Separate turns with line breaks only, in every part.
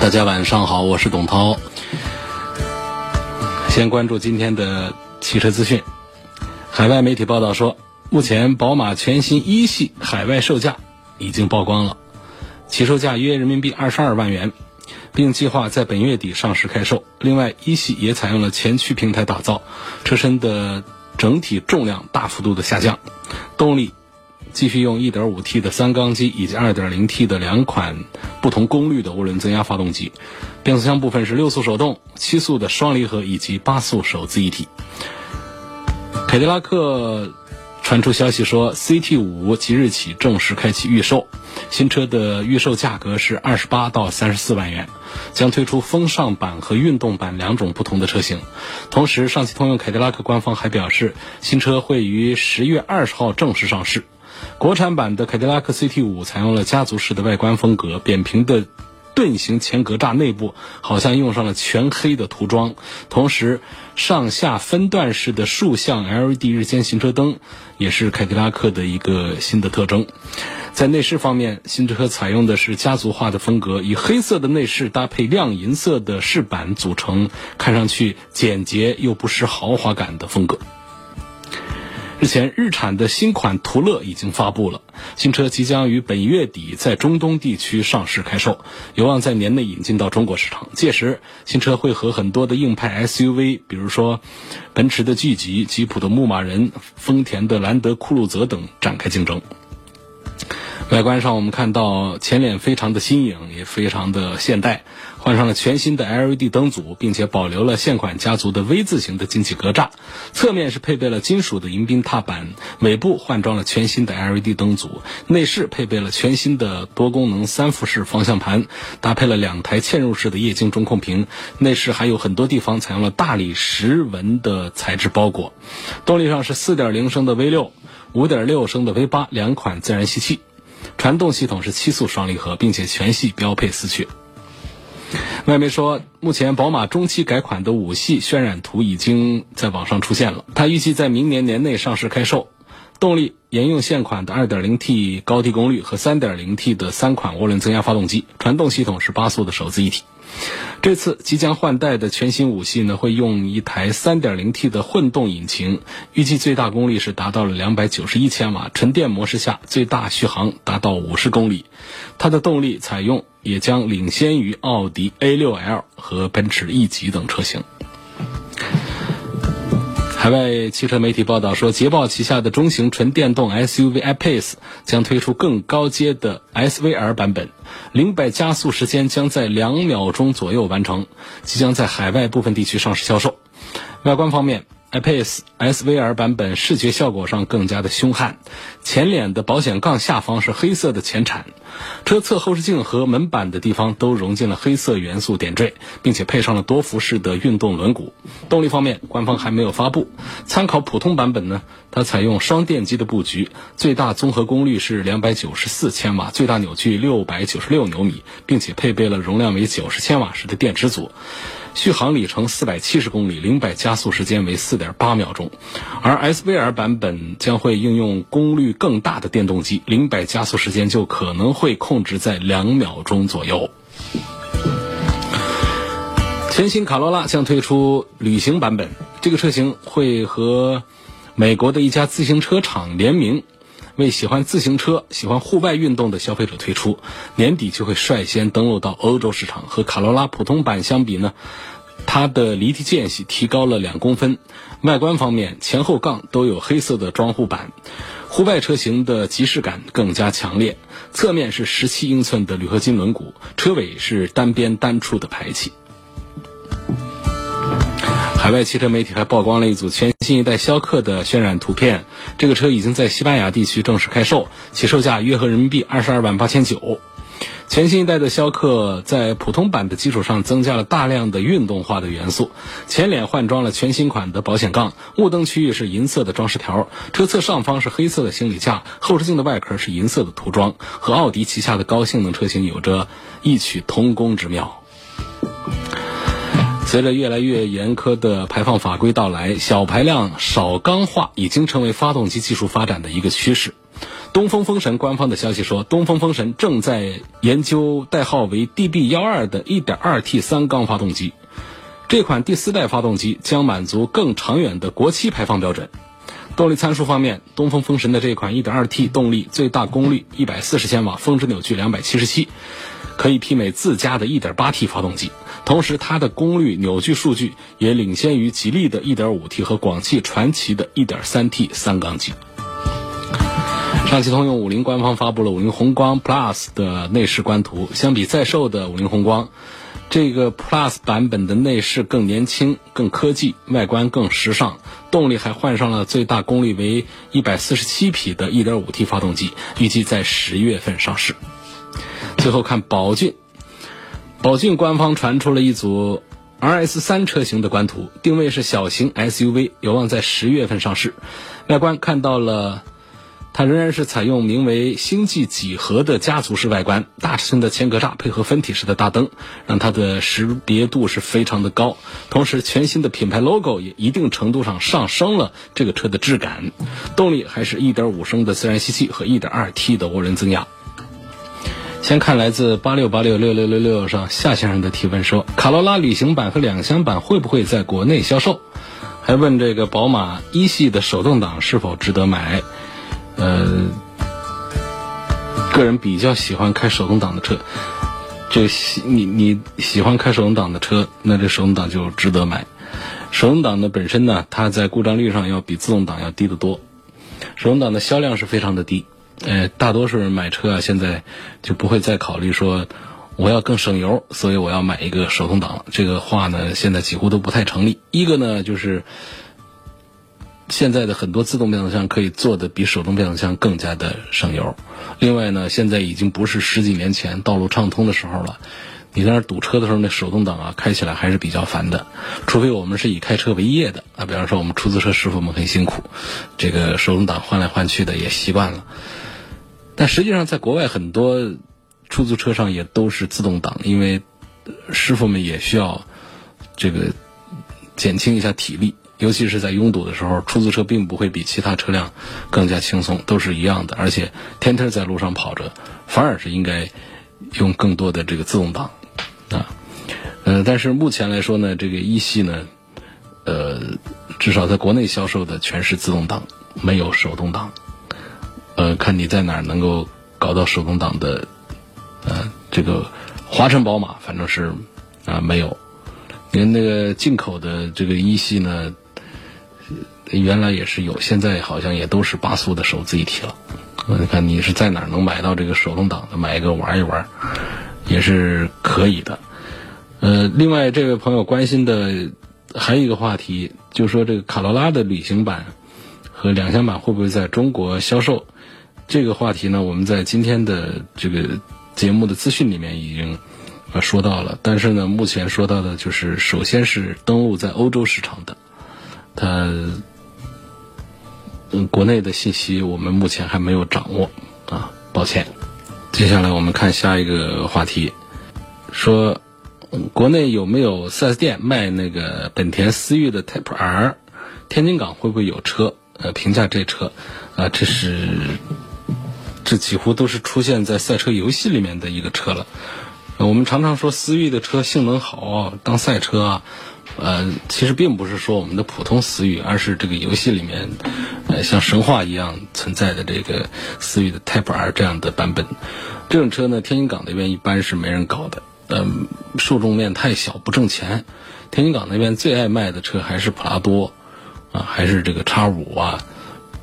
大家晚上好，我是董涛。先关注今天的汽车资讯。海外媒体报道说，目前宝马全新一系海外售价已经曝光了，起售价约人民币二十二万元，并计划在本月底上市开售。另外，一系也采用了前驱平台打造，车身的整体重量大幅度的下降，动力。继续用 1.5T 的三缸机以及 2.0T 的两款不同功率的涡轮增压发动机，变速箱部分是六速手动、七速的双离合以及八速手自一体。凯迪拉克传出消息说，CT5 即日起正式开启预售，新车的预售价格是二十八到三十四万元，将推出风尚版和运动版两种不同的车型。同时，上汽通用凯迪拉克官方还表示，新车会于十月二十号正式上市。国产版的凯迪拉克 CT5 采用了家族式的外观风格，扁平的盾形前格栅内部好像用上了全黑的涂装，同时上下分段式的竖向 LED 日间行车灯也是凯迪拉克的一个新的特征。在内饰方面，新车采用的是家族化的风格，以黑色的内饰搭配亮银色的饰板组成，看上去简洁又不失豪华感的风格。日前，日产的新款途乐已经发布了，新车即将于本月底在中东地区上市开售，有望在年内引进到中国市场。届时，新车会和很多的硬派 SUV，比如说奔驰的 G 级、吉普的牧马人、丰田的兰德酷路泽等展开竞争。外观上，我们看到前脸非常的新颖，也非常的现代，换上了全新的 LED 灯组，并且保留了现款家族的 V 字形的进气格栅。侧面是配备了金属的迎宾踏板，尾部换装了全新的 LED 灯组。内饰配备了全新的多功能三辐式方向盘，搭配了两台嵌入式的液晶中控屏。内饰还有很多地方采用了大理石纹的材质包裹。动力上是4.0升的 V6、5.6升的 V8 两款自然吸气。传动系统是七速双离合，并且全系标配四驱。外媒说，目前宝马中期改款的五系渲染图已经在网上出现了，它预计在明年年内上市开售。动力沿用现款的 2.0T 高低功率和 3.0T 的三款涡轮增压发动机，传动系统是八速的手自一体。这次即将换代的全新五系呢，会用一台 3.0T 的混动引擎，预计最大功率是达到了291千瓦，纯电模式下最大续航达到50公里。它的动力采用也将领先于奥迪 A6L 和奔驰 E 级等车型。海外汽车媒体报道说，捷豹旗下的中型纯电动 SUV iPace 将推出更高阶的 SVR 版本，零百加速时间将在两秒钟左右完成，即将在海外部分地区上市销售。外观方面。iPace SVR 版本视觉效果上更加的凶悍，前脸的保险杠下方是黑色的前铲，车侧后视镜和门板的地方都融进了黑色元素点缀，并且配上了多辐式的运动轮毂。动力方面，官方还没有发布。参考普通版本呢，它采用双电机的布局，最大综合功率是两百九十四千瓦，最大扭矩六百九十六牛米，并且配备了容量为九十千瓦时的电池组。续航里程四百七十公里，零百加速时间为四点八秒钟，而 SVR 版本将会应用功率更大的电动机，零百加速时间就可能会控制在两秒钟左右。全新卡罗拉将推出旅行版本，这个车型会和美国的一家自行车厂联名。为喜欢自行车、喜欢户外运动的消费者推出，年底就会率先登陆到欧洲市场。和卡罗拉普通版相比呢，它的离地间隙提高了两公分。外观方面，前后杠都有黑色的装护板，户外车型的即视感更加强烈。侧面是十七英寸的铝合金轮毂，车尾是单边单出的排气。海外汽车媒体还曝光了一组全新一代逍客的渲染图片，这个车已经在西班牙地区正式开售，起售价约合人民币二十二万八千九。全新一代的逍客在普通版的基础上增加了大量的运动化的元素，前脸换装了全新款的保险杠，雾灯区域是银色的装饰条，车侧上方是黑色的行李架，后视镜的外壳是银色的涂装，和奥迪旗下的高性能车型有着异曲同工之妙。随着越来越严苛的排放法规到来，小排量少钢化已经成为发动机技术发展的一个趋势。东风风神官方的消息说，东风风神正在研究代号为 DB 幺二的 1.2T 三缸发动机。这款第四代发动机将满足更长远的国七排放标准。动力参数方面，东风风神的这款 1.2T 动力最大功率140千瓦，峰值扭矩277，可以媲美自家的 1.8T 发动机。同时，它的功率、扭矩数据也领先于吉利的 1.5T 和广汽传祺的 1.3T 三缸机。上汽通用五菱官方发布了五菱宏光 Plus 的内饰官图。相比在售的五菱宏光，这个 Plus 版本的内饰更年轻、更科技，外观更时尚。动力还换上了最大功率为147匹的 1.5T 发动机，预计在十月份上市。最后看宝骏。宝骏官方传出了一组 RS 三车型的官图，定位是小型 SUV，有望在十月份上市。外观看到了，它仍然是采用名为星际几何的家族式外观，大尺寸的前格栅配合分体式的大灯，让它的识别度是非常的高。同时，全新的品牌 logo 也一定程度上上升了这个车的质感。动力还是一点五升的自然吸气和一点二 T 的涡轮增压。先看来自八六八六六六六六上夏先生的提问说：卡罗拉旅行版和两厢版会不会在国内销售？还问这个宝马一系的手动挡是否值得买？呃，个人比较喜欢开手动挡的车，就喜你你喜欢开手动挡的车，那这手动挡就值得买。手动挡的本身呢，它在故障率上要比自动挡要低得多，手动挡的销量是非常的低。呃，大多数人买车啊，现在就不会再考虑说我要更省油，所以我要买一个手动挡了。这个话呢，现在几乎都不太成立。一个呢，就是现在的很多自动变速箱可以做的比手动变速箱更加的省油。另外呢，现在已经不是十几年前道路畅通的时候了。你在那堵车的时候，那手动挡啊，开起来还是比较烦的。除非我们是以开车为业的啊，比方说我们出租车师傅们很辛苦，这个手动挡换来换去的也习惯了。但实际上，在国外很多出租车上也都是自动挡，因为师傅们也需要这个减轻一下体力，尤其是在拥堵的时候，出租车并不会比其他车辆更加轻松，都是一样的。而且天天在路上跑着，反而是应该用更多的这个自动挡啊。呃，但是目前来说呢，这个一系呢，呃，至少在国内销售的全是自动挡，没有手动挡。呃，看你在哪儿能够搞到手动挡的，呃，这个华晨宝马反正是啊没有，因为那个进口的这个一系呢，原来也是有，现在好像也都是八速的手自一体了。你看你是在哪儿能买到这个手动挡的，买一个玩一玩，也是可以的。呃，另外这位朋友关心的还有一个话题，就说这个卡罗拉的旅行版和两厢版会不会在中国销售？这个话题呢，我们在今天的这个节目的资讯里面已经啊说到了，但是呢，目前说到的就是首先是登陆在欧洲市场的，它嗯国内的信息我们目前还没有掌握啊，抱歉。接下来我们看下一个话题，说国内有没有 4S 店卖那个本田思域的 Type R？天津港会不会有车？呃，评价这车啊，这是。这几乎都是出现在赛车游戏里面的一个车了。我们常常说思域的车性能好，当赛车啊，呃，其实并不是说我们的普通思域，而是这个游戏里面，呃，像神话一样存在的这个思域的 Type R 这样的版本。这种车呢，天津港那边一般是没人搞的，嗯，受众面太小，不挣钱。天津港那边最爱卖的车还是普拉多，啊，还是这个叉五啊。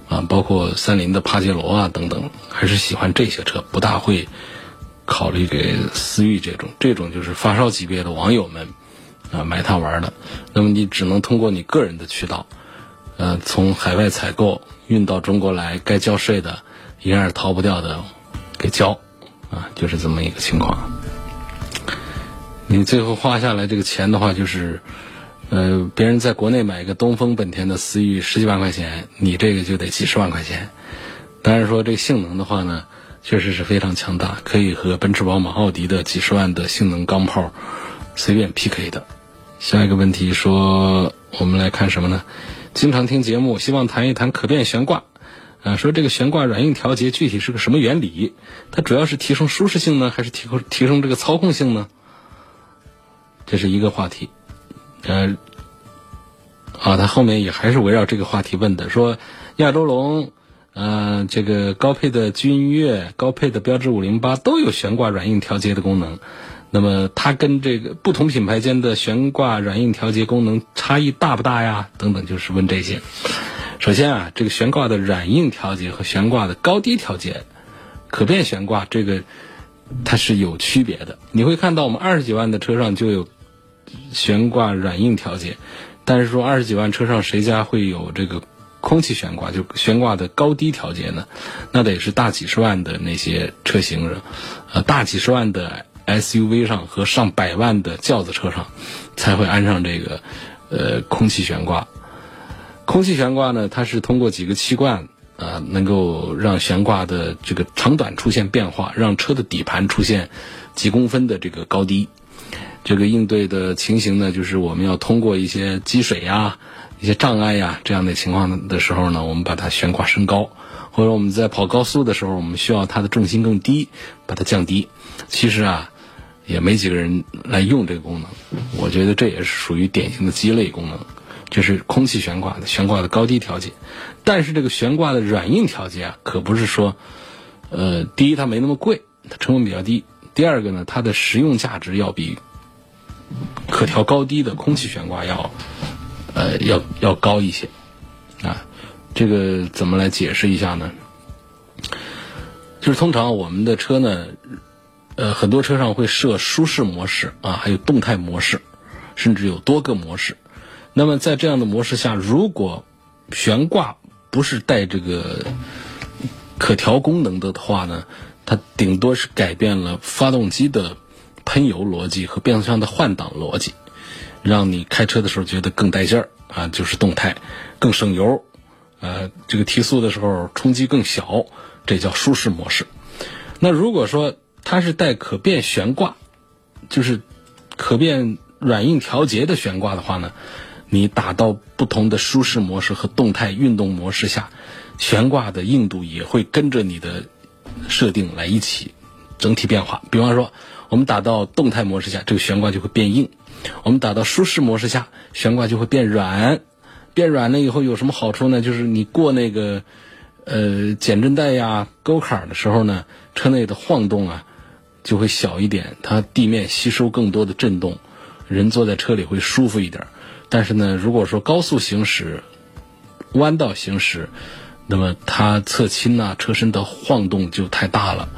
啊，包括三菱的帕杰罗啊等等，还是喜欢这些车，不大会考虑给思域这种，这种就是发烧级别的网友们啊买它玩的。那么你只能通过你个人的渠道，呃，从海外采购运到中国来，该交税的一样是逃不掉的，给交啊，就是这么一个情况。你最后花下来这个钱的话，就是呃，别人在国内买一个东风本田的思域十几万块钱，你这个就得几十万块钱。当然说这个性能的话呢，确实是非常强大，可以和奔驰、宝马、奥迪的几十万的性能钢炮随便 PK 的。下一个问题说，我们来看什么呢？经常听节目，希望谈一谈可变悬挂。啊，说这个悬挂软硬调节具体是个什么原理？它主要是提升舒适性呢，还是提高提升这个操控性呢？这是一个话题。呃，啊，他后面也还是围绕这个话题问的，说亚洲龙。呃，这个高配的君越、高配的标致五零八都有悬挂软硬调节的功能。那么它跟这个不同品牌间的悬挂软硬调节功能差异大不大呀？等等，就是问这些。首先啊，这个悬挂的软硬调节和悬挂的高低调节，可变悬挂这个它是有区别的。你会看到我们二十几万的车上就有悬挂软硬调节，但是说二十几万车上谁家会有这个？空气悬挂就悬挂的高低调节呢，那得是大几十万的那些车型，呃，大几十万的 SUV 上和上百万的轿子车上才会安上这个呃空气悬挂。空气悬挂呢，它是通过几个气罐啊，能够让悬挂的这个长短出现变化，让车的底盘出现几公分的这个高低。这个应对的情形呢，就是我们要通过一些积水呀。一些障碍呀，这样的情况的时候呢，我们把它悬挂升高，或者我们在跑高速的时候，我们需要它的重心更低，把它降低。其实啊，也没几个人来用这个功能。我觉得这也是属于典型的鸡肋功能，就是空气悬挂的悬挂的高低调节。但是这个悬挂的软硬调节啊，可不是说，呃，第一它没那么贵，它成本比较低；第二个呢，它的实用价值要比可调高低的空气悬挂要。呃，要要高一些，啊，这个怎么来解释一下呢？就是通常我们的车呢，呃，很多车上会设舒适模式啊，还有动态模式，甚至有多个模式。那么在这样的模式下，如果悬挂不是带这个可调功能的话呢，它顶多是改变了发动机的喷油逻辑和变速箱的换挡逻辑。让你开车的时候觉得更带劲儿啊，就是动态，更省油，呃，这个提速的时候冲击更小，这叫舒适模式。那如果说它是带可变悬挂，就是可变软硬调节的悬挂的话呢，你打到不同的舒适模式和动态运动模式下，悬挂的硬度也会跟着你的设定来一起整体变化。比方说，我们打到动态模式下，这个悬挂就会变硬。我们打到舒适模式下，悬挂就会变软，变软了以后有什么好处呢？就是你过那个呃减震带呀、沟坎的时候呢，车内的晃动啊就会小一点，它地面吸收更多的震动，人坐在车里会舒服一点。但是呢，如果说高速行驶、弯道行驶，那么它侧倾啊、车身的晃动就太大了，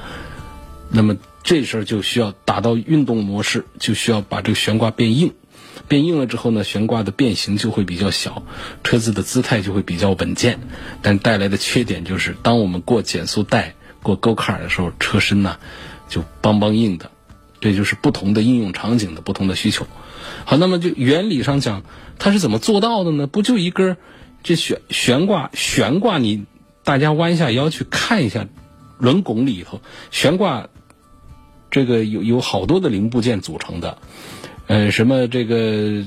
那么。这时候就需要打到运动模式，就需要把这个悬挂变硬，变硬了之后呢，悬挂的变形就会比较小，车子的姿态就会比较稳健。但带来的缺点就是，当我们过减速带、过沟坎的时候，车身呢就梆梆硬的。这就是不同的应用场景的不同的需求。好，那么就原理上讲，它是怎么做到的呢？不就一根这悬悬挂悬挂？你大家弯下腰去看一下轮拱里头悬挂。这个有有好多的零部件组成的，呃，什么这个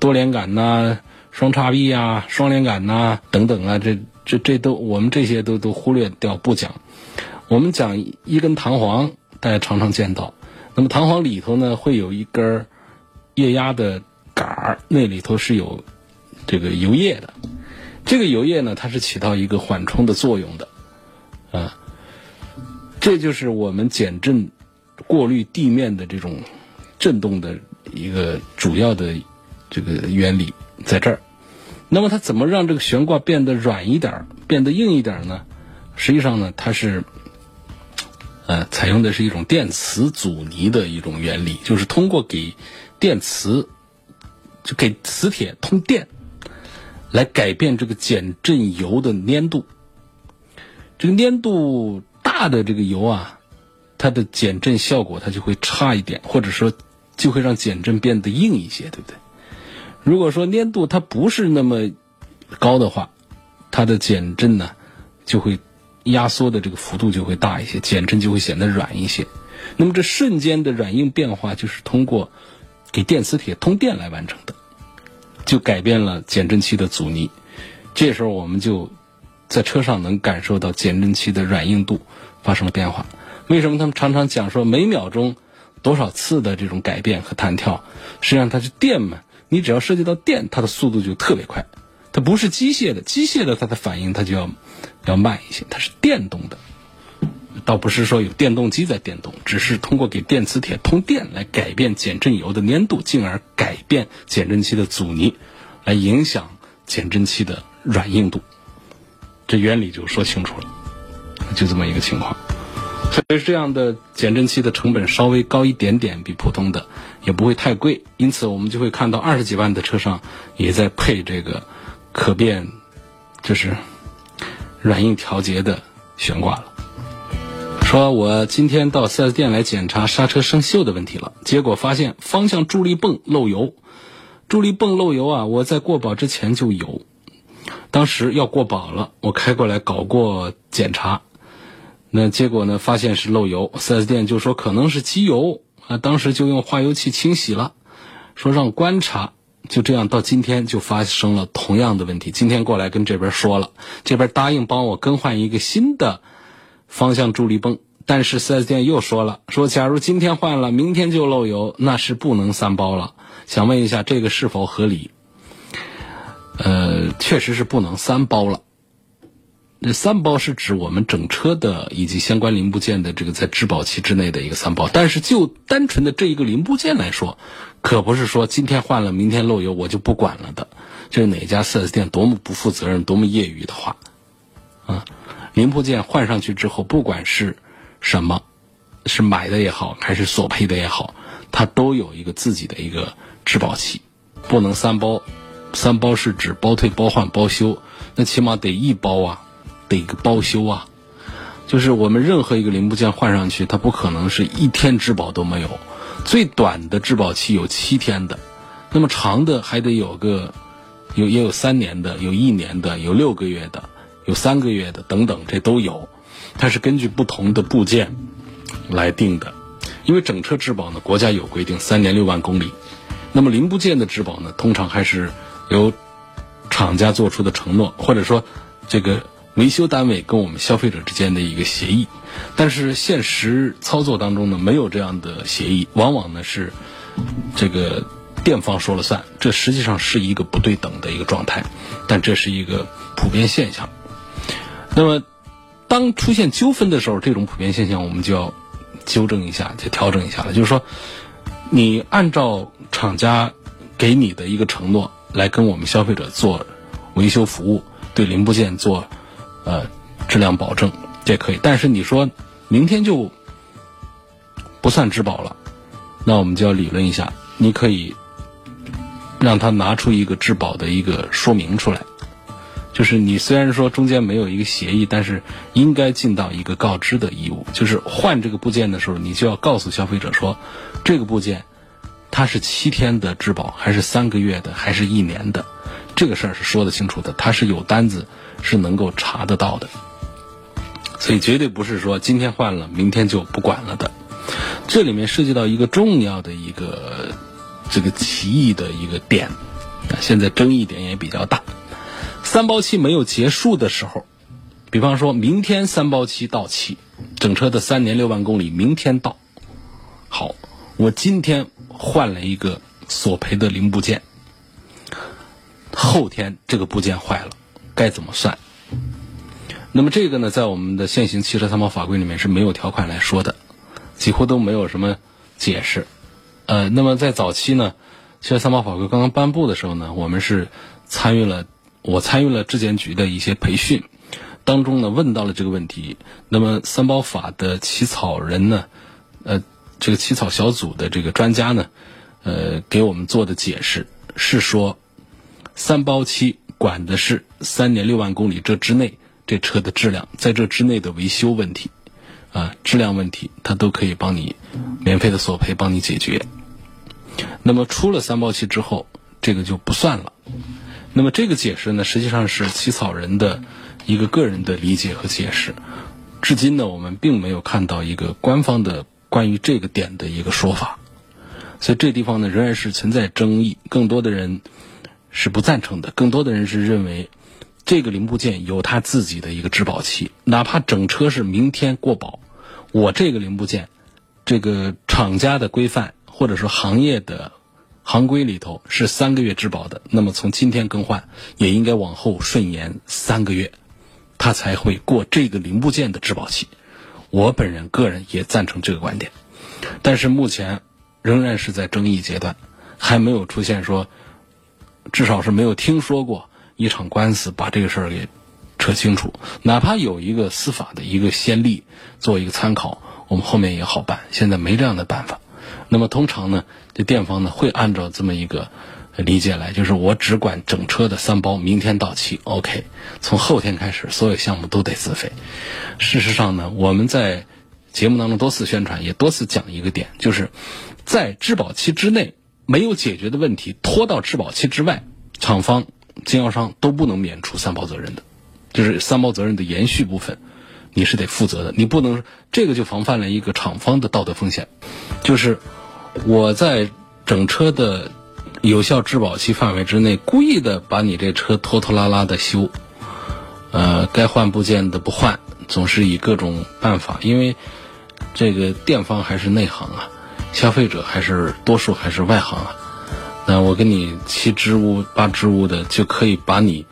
多连杆呐、双叉臂啊、双连杆呐等等啊，这这这都我们这些都都忽略掉不讲。我们讲一根弹簧，大家常常见到。那么弹簧里头呢，会有一根液压的杆儿，那里头是有这个油液的。这个油液呢，它是起到一个缓冲的作用的，啊，这就是我们减震。过滤地面的这种震动的一个主要的这个原理在这儿。那么它怎么让这个悬挂变得软一点、变得硬一点呢？实际上呢，它是呃采用的是一种电磁阻尼的一种原理，就是通过给电磁就给磁铁通电来改变这个减震油的粘度。这个粘度大的这个油啊。它的减震效果它就会差一点，或者说就会让减震变得硬一些，对不对？如果说粘度它不是那么高的话，它的减震呢就会压缩的这个幅度就会大一些，减震就会显得软一些。那么这瞬间的软硬变化就是通过给电磁铁通电来完成的，就改变了减震器的阻尼。这时候我们就在车上能感受到减震器的软硬度发生了变化。为什么他们常常讲说每秒钟多少次的这种改变和弹跳？实际上它是电嘛。你只要涉及到电，它的速度就特别快，它不是机械的，机械的它的反应它就要要慢一些，它是电动的，倒不是说有电动机在电动，只是通过给电磁铁通电来改变减震油的粘度，进而改变减震器的阻尼，来影响减震器的软硬度，这原理就说清楚了，就这么一个情况。所以这样的减震器的成本稍微高一点点，比普通的也不会太贵，因此我们就会看到二十几万的车上也在配这个可变，就是软硬调节的悬挂了。说我今天到 4S 店来检查刹车生锈的问题了，结果发现方向助力泵漏油，助力泵漏油啊！我在过保之前就有，当时要过保了，我开过来搞过检查。那结果呢？发现是漏油，4S 店就说可能是机油啊，当时就用化油器清洗了，说让观察，就这样到今天就发生了同样的问题。今天过来跟这边说了，这边答应帮我更换一个新的方向助力泵，但是 4S 店又说了，说假如今天换了，明天就漏油，那是不能三包了。想问一下，这个是否合理？呃，确实是不能三包了。这三包是指我们整车的以及相关零部件的这个在质保期之内的一个三包，但是就单纯的这一个零部件来说，可不是说今天换了明天漏油我就不管了的。这是哪家 4S 店多么不负责任、多么业余的话啊！零部件换上去之后，不管是什么，是买的也好，还是索赔的也好，它都有一个自己的一个质保期，不能三包。三包是指包退、包换、包修，那起码得一包啊。的一个包修啊，就是我们任何一个零部件换上去，它不可能是一天质保都没有。最短的质保期有七天的，那么长的还得有个有也有三年的，有一年的，有六个月的，有三个月的等等，这都有。它是根据不同的部件来定的。因为整车质保呢，国家有规定三年六万公里。那么零部件的质保呢，通常还是由厂家做出的承诺，或者说这个。维修单位跟我们消费者之间的一个协议，但是现实操作当中呢，没有这样的协议，往往呢是这个店方说了算，这实际上是一个不对等的一个状态，但这是一个普遍现象。那么，当出现纠纷的时候，这种普遍现象我们就要纠正一下，就调整一下了。就是说，你按照厂家给你的一个承诺来跟我们消费者做维修服务，对零部件做。呃，质量保证这可以，但是你说明天就不算质保了，那我们就要理论一下。你可以让他拿出一个质保的一个说明出来，就是你虽然说中间没有一个协议，但是应该尽到一个告知的义务，就是换这个部件的时候，你就要告诉消费者说，这个部件它是七天的质保，还是三个月的，还是一年的，这个事儿是说得清楚的，他是有单子。是能够查得到的，所以绝对不是说今天换了，明天就不管了的。这里面涉及到一个重要的一个这个歧义的一个点，现在争议点也比较大。三包期没有结束的时候，比方说明天三包期到期，整车的三年六万公里明天到，好，我今天换了一个索赔的零部件，后天这个部件坏了。该怎么算？那么这个呢，在我们的现行汽车三包法规里面是没有条款来说的，几乎都没有什么解释。呃，那么在早期呢，汽车三包法规刚刚颁布的时候呢，我们是参与了，我参与了质检局的一些培训，当中呢问到了这个问题。那么三包法的起草人呢，呃，这个起草小组的这个专家呢，呃，给我们做的解释是说，三包期。管的是三年六万公里这之内这车的质量，在这之内的维修问题，啊质量问题，它都可以帮你免费的索赔，帮你解决。那么出了三包期之后，这个就不算了。那么这个解释呢，实际上是起草人的一个个人的理解和解释。至今呢，我们并没有看到一个官方的关于这个点的一个说法，所以这地方呢仍然是存在争议。更多的人是不赞成的，更多的人是认为这个零部件有它自己的一个质保期，哪怕整车是明天过保，我这个零部件，这个厂家的规范或者说行业的行规里头是三个月质保的，那么从今天更换也应该往后顺延三个月。它才会过这个零部件的质保期，我本人个人也赞成这个观点，但是目前仍然是在争议阶段，还没有出现说，至少是没有听说过一场官司把这个事儿给扯清楚，哪怕有一个司法的一个先例做一个参考，我们后面也好办。现在没这样的办法，那么通常呢，这店方呢会按照这么一个。理解来就是我只管整车的三包，明天到期，OK。从后天开始，所有项目都得自费。事实上呢，我们在节目当中多次宣传，也多次讲一个点，就是在质保期之内没有解决的问题，拖到质保期之外，厂方、经销商都不能免除三包责任的，就是三包责任的延续部分，你是得负责的。你不能这个就防范了一个厂方的道德风险，就是我在整车的。有效质保期范围之内，故意的把你这车拖拖拉拉的修，呃，该换部件的不换，总是以各种办法。因为这个店方还是内行啊，消费者还是多数还是外行啊。那我跟你七支吾八支吾的，就可以把你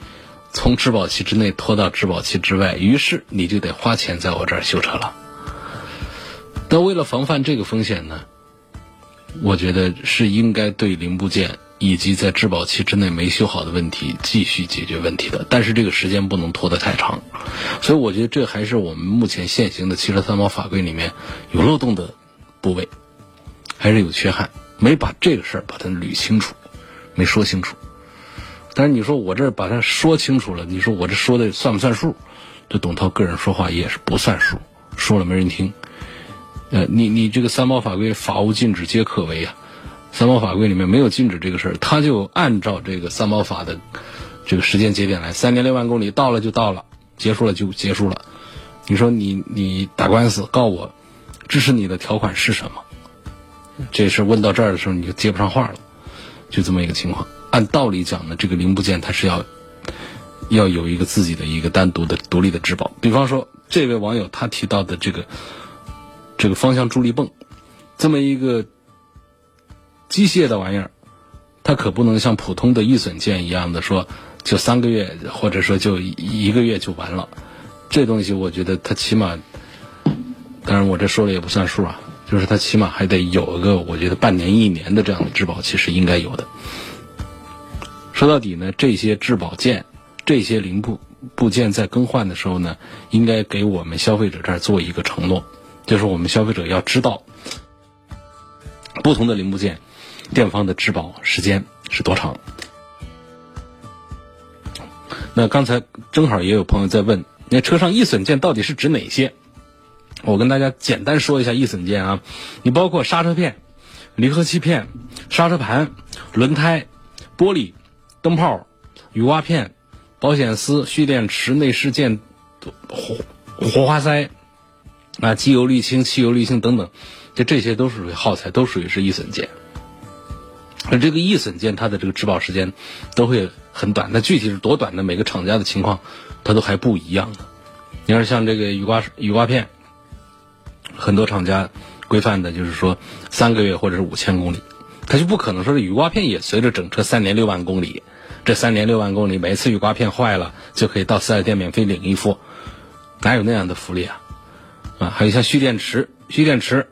从质保期之内拖到质保期之外，于是你就得花钱在我这儿修车了。那为了防范这个风险呢？我觉得是应该对零部件以及在质保期之内没修好的问题继续解决问题的，但是这个时间不能拖得太长，所以我觉得这还是我们目前现行的汽车三包法规里面有漏洞的部位，还是有缺憾，没把这个事儿把它捋清楚，没说清楚。但是你说我这把它说清楚了，你说我这说的算不算数？这董涛个人说话也是不算数，说了没人听。呃，你你这个三包法规，法无禁止皆可为啊。三包法规里面没有禁止这个事儿，他就按照这个三包法的这个时间节点来，三年六万公里到了就到了，结束了就结束了。你说你你打官司告我，支持你的条款是什么？这事问到这儿的时候你就接不上话了，就这么一个情况。按道理讲呢，这个零部件它是要要有一个自己的一个单独的独立的质保。比方说这位网友他提到的这个。这个方向助力泵，这么一个机械的玩意儿，它可不能像普通的易损件一样的说，就三个月或者说就一个月就完了。这东西我觉得它起码，当然我这说了也不算数啊，就是它起码还得有一个我觉得半年一年的这样的质保期是应该有的。说到底呢，这些质保件、这些零部部件在更换的时候呢，应该给我们消费者这儿做一个承诺。就是我们消费者要知道，不同的零部件，店方的质保时间是多长。那刚才正好也有朋友在问，那车上易损件到底是指哪些？我跟大家简单说一下易损件啊，你包括刹车片、离合器片、刹车盘、轮胎、玻璃、灯泡、雨刮片、保险丝、蓄电池、内饰件、活活化塞。啊，机油滤清、汽油滤清等等，就这些都属于耗材，都属于是易损件。而这个易损件它的这个质保时间都会很短，那具体是多短的，每个厂家的情况它都还不一样的。你要是像这个雨刮雨刮片，很多厂家规范的就是说三个月或者是五千公里，它就不可能说是雨刮片也随着整车三年六万公里，这三年六万公里每次雨刮片坏了就可以到四 S 店免费领一副，哪有那样的福利啊？啊，还有像蓄电池，蓄电池，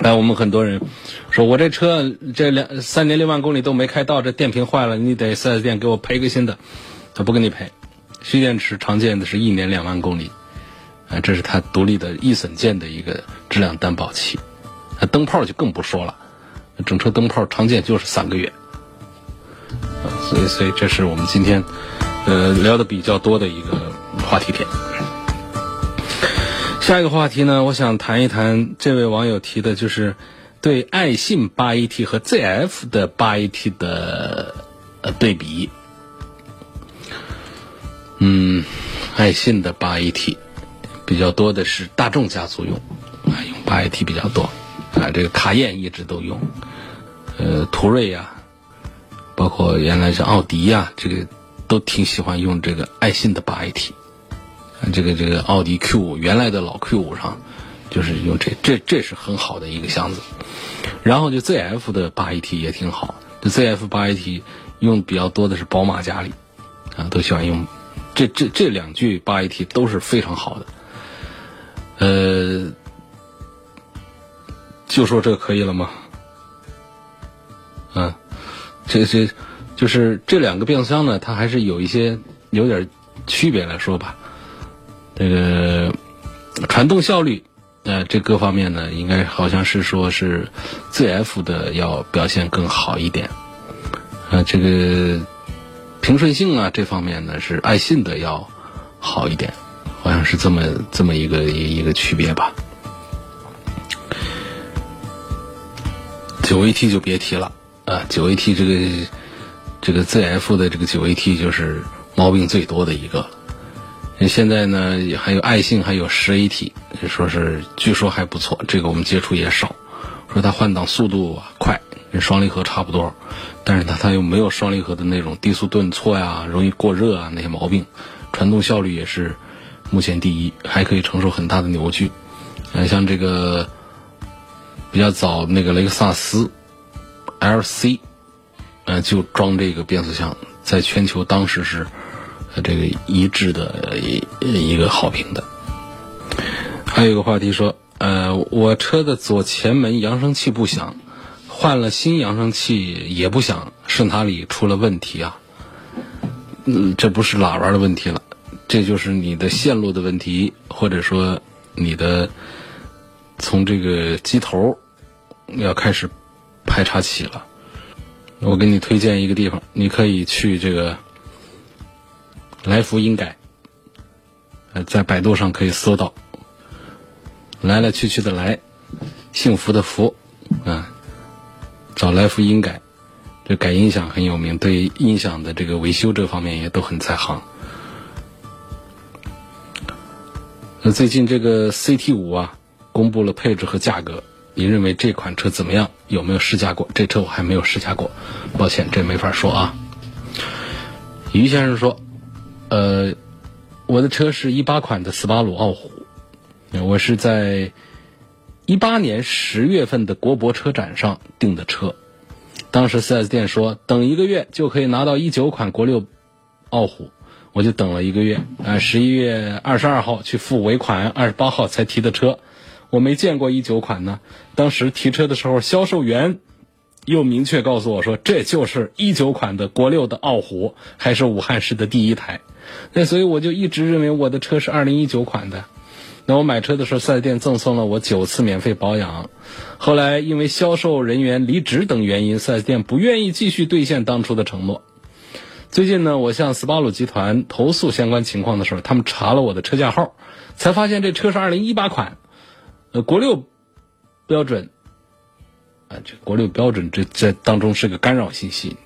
哎，我们很多人说，我这车这两三年六万公里都没开到，这电瓶坏了，你得四 S 店给我赔个新的，他不给你赔。蓄电池常见的是一年两万公里，啊，这是它独立的易损件的一个质量担保期。那灯泡就更不说了，整车灯泡常见就是三个月。啊，所以所以这是我们今天呃聊的比较多的一个话题点。下一个话题呢，我想谈一谈这位网友提的，就是对爱信八 AT 和 ZF 的八 AT 的呃对比。嗯，爱信的八 AT 比较多的是大众家族用，啊，用八 AT 比较多，啊，这个卡宴一直都用，呃，途锐呀，包括原来是奥迪呀，这个都挺喜欢用这个爱信的八 AT。这个这个奥迪 Q 五原来的老 Q 五上，就是用这这这是很好的一个箱子，然后就 ZF 的八 AT 也挺好，这 ZF 八 AT 用比较多的是宝马家里，啊都喜欢用，这这这两具八 AT 都是非常好的，呃，就说这可以了吗？嗯，这这就是这两个变速箱呢，它还是有一些有点区别来说吧。这个传动效率，呃，这各方面呢，应该好像是说是 ZF 的要表现更好一点，啊，这个平顺性啊这方面呢是爱信的要好一点，好像是这么这么一个一一个区别吧。九 AT 就别提了，啊，九 AT 这个这个 ZF 的这个九 AT 就是毛病最多的一个。现在呢，还有爱信，还有十 AT，说是据说还不错。这个我们接触也少，说它换挡速度快，跟双离合差不多，但是它它又没有双离合的那种低速顿挫呀、容易过热啊那些毛病。传动效率也是目前第一，还可以承受很大的扭矩。呃，像这个比较早那个雷克萨斯 LC，呃，就装这个变速箱，在全球当时是。这个一致的一个好评的，还有一个话题说，呃，我车的左前门扬声器不响，换了新扬声器也不响，是哪里出了问题啊？嗯，这不是喇叭的问题了，这就是你的线路的问题，或者说你的从这个机头要开始排查起了。我给你推荐一个地方，你可以去这个。来福音改，在百度上可以搜到。来来去去的来，幸福的福，啊，找来福音改，这改音响很有名，对音响的这个维修这方面也都很在行。那最近这个 CT 五啊，公布了配置和价格，您认为这款车怎么样？有没有试驾过？这车我还没有试驾过，抱歉，这没法说啊。于先生说。呃，我的车是一八款的斯巴鲁傲虎，我是在一八年十月份的国博车展上订的车，当时 4S 店说等一个月就可以拿到一九款国六傲虎，我就等了一个月，啊，十一月二十二号去付尾款，二十八号才提的车，我没见过一九款呢，当时提车的时候，销售员。又明确告诉我说，这就是一九款的国六的傲虎，还是武汉市的第一台。那所以我就一直认为我的车是二零一九款的。那我买车的时候，四 S 店赠送了我九次免费保养。后来因为销售人员离职等原因，四 S 店不愿意继续兑现当初的承诺。最近呢，我向斯巴鲁集团投诉相关情况的时候，他们查了我的车架号，才发现这车是二零一八款，呃，国六标准。啊这国六标准，这这当中是个干扰信息。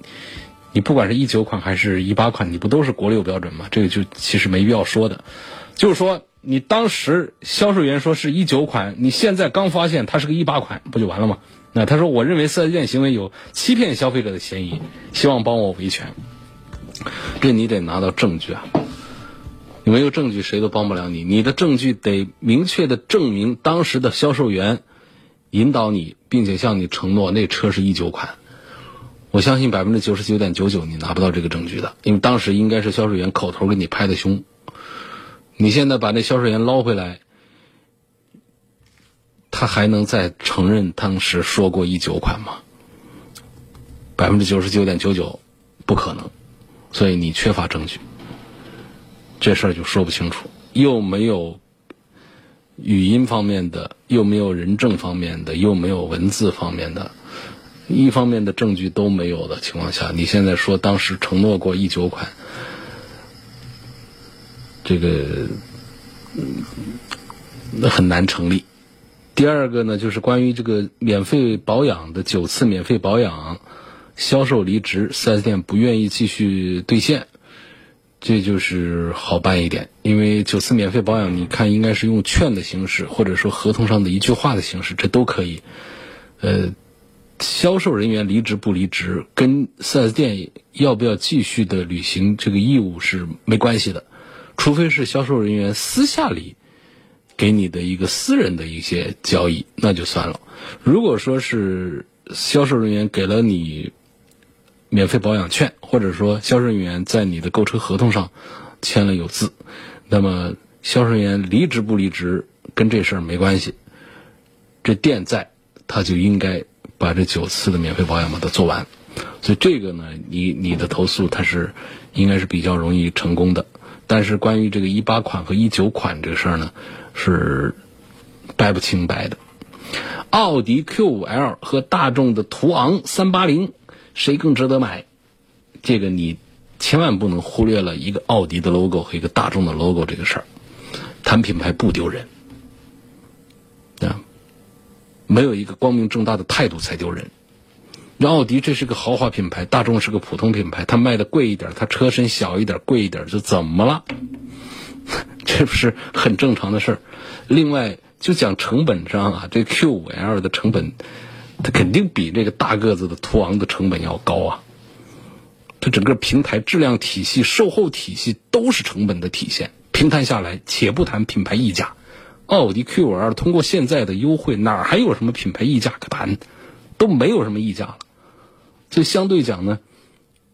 你不管是一九款还是一八款，你不都是国六标准吗？这个就其实没必要说的。就是说，你当时销售员说是一九款，你现在刚发现它是个一八款，不就完了吗？那他说，我认为四 S 店行为有欺骗消费者的嫌疑，希望帮我维权。这你得拿到证据啊！你没有证据，谁都帮不了你。你的证据得明确的证明当时的销售员。引导你，并且向你承诺那车是一九款，我相信百分之九十九点九九你拿不到这个证据的，因为当时应该是销售员口头给你拍的胸。你现在把那销售员捞回来，他还能再承认当时说过一九款吗？百分之九十九点九九不可能，所以你缺乏证据，这事儿就说不清楚，又没有。语音方面的，又没有人证方面的，又没有文字方面的，一方面的证据都没有的情况下，你现在说当时承诺过一九款，这个那很难成立。第二个呢，就是关于这个免费保养的九次免费保养，销售离职，4S 店不愿意继续兑现，这就是好办一点。因为九次免费保养，你看应该是用券的形式，或者说合同上的一句话的形式，这都可以。呃，销售人员离职不离职，跟 4S 店要不要继续的履行这个义务是没关系的，除非是销售人员私下里给你的一个私人的一些交易，那就算了。如果说是销售人员给了你免费保养券，或者说销售人员在你的购车合同上签了有字。那么，销售人员离职不离职跟这事儿没关系。这店在，他就应该把这九次的免费保养把它做完。所以这个呢，你你的投诉它是应该是比较容易成功的。但是关于这个一八款和一九款这个事儿呢，是掰不清白的。奥迪 Q5L 和大众的途昂三八零，谁更值得买？这个你。千万不能忽略了一个奥迪的 logo 和一个大众的 logo 这个事儿，谈品牌不丢人，啊，没有一个光明正大的态度才丢人。那奥迪这是个豪华品牌，大众是个普通品牌，它卖的贵一点，它车身小一点，贵一点就怎么了？这不是很正常的事儿。另外，就讲成本上啊，这 Q5L 的成本，它肯定比这个大个子的途昂的成本要高啊。它整个平台质量体系、售后体系都是成本的体现。平摊下来，且不谈品牌溢价，奥迪 Q5L 通过现在的优惠，哪还有什么品牌溢价可谈？都没有什么溢价了。就相对讲呢，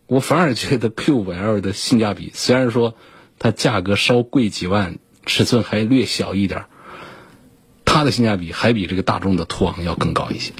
我反而觉得 Q5L 的性价比，虽然说它价格稍贵几万，尺寸还略小一点，它的性价比还比这个大众的途昂要更高一些。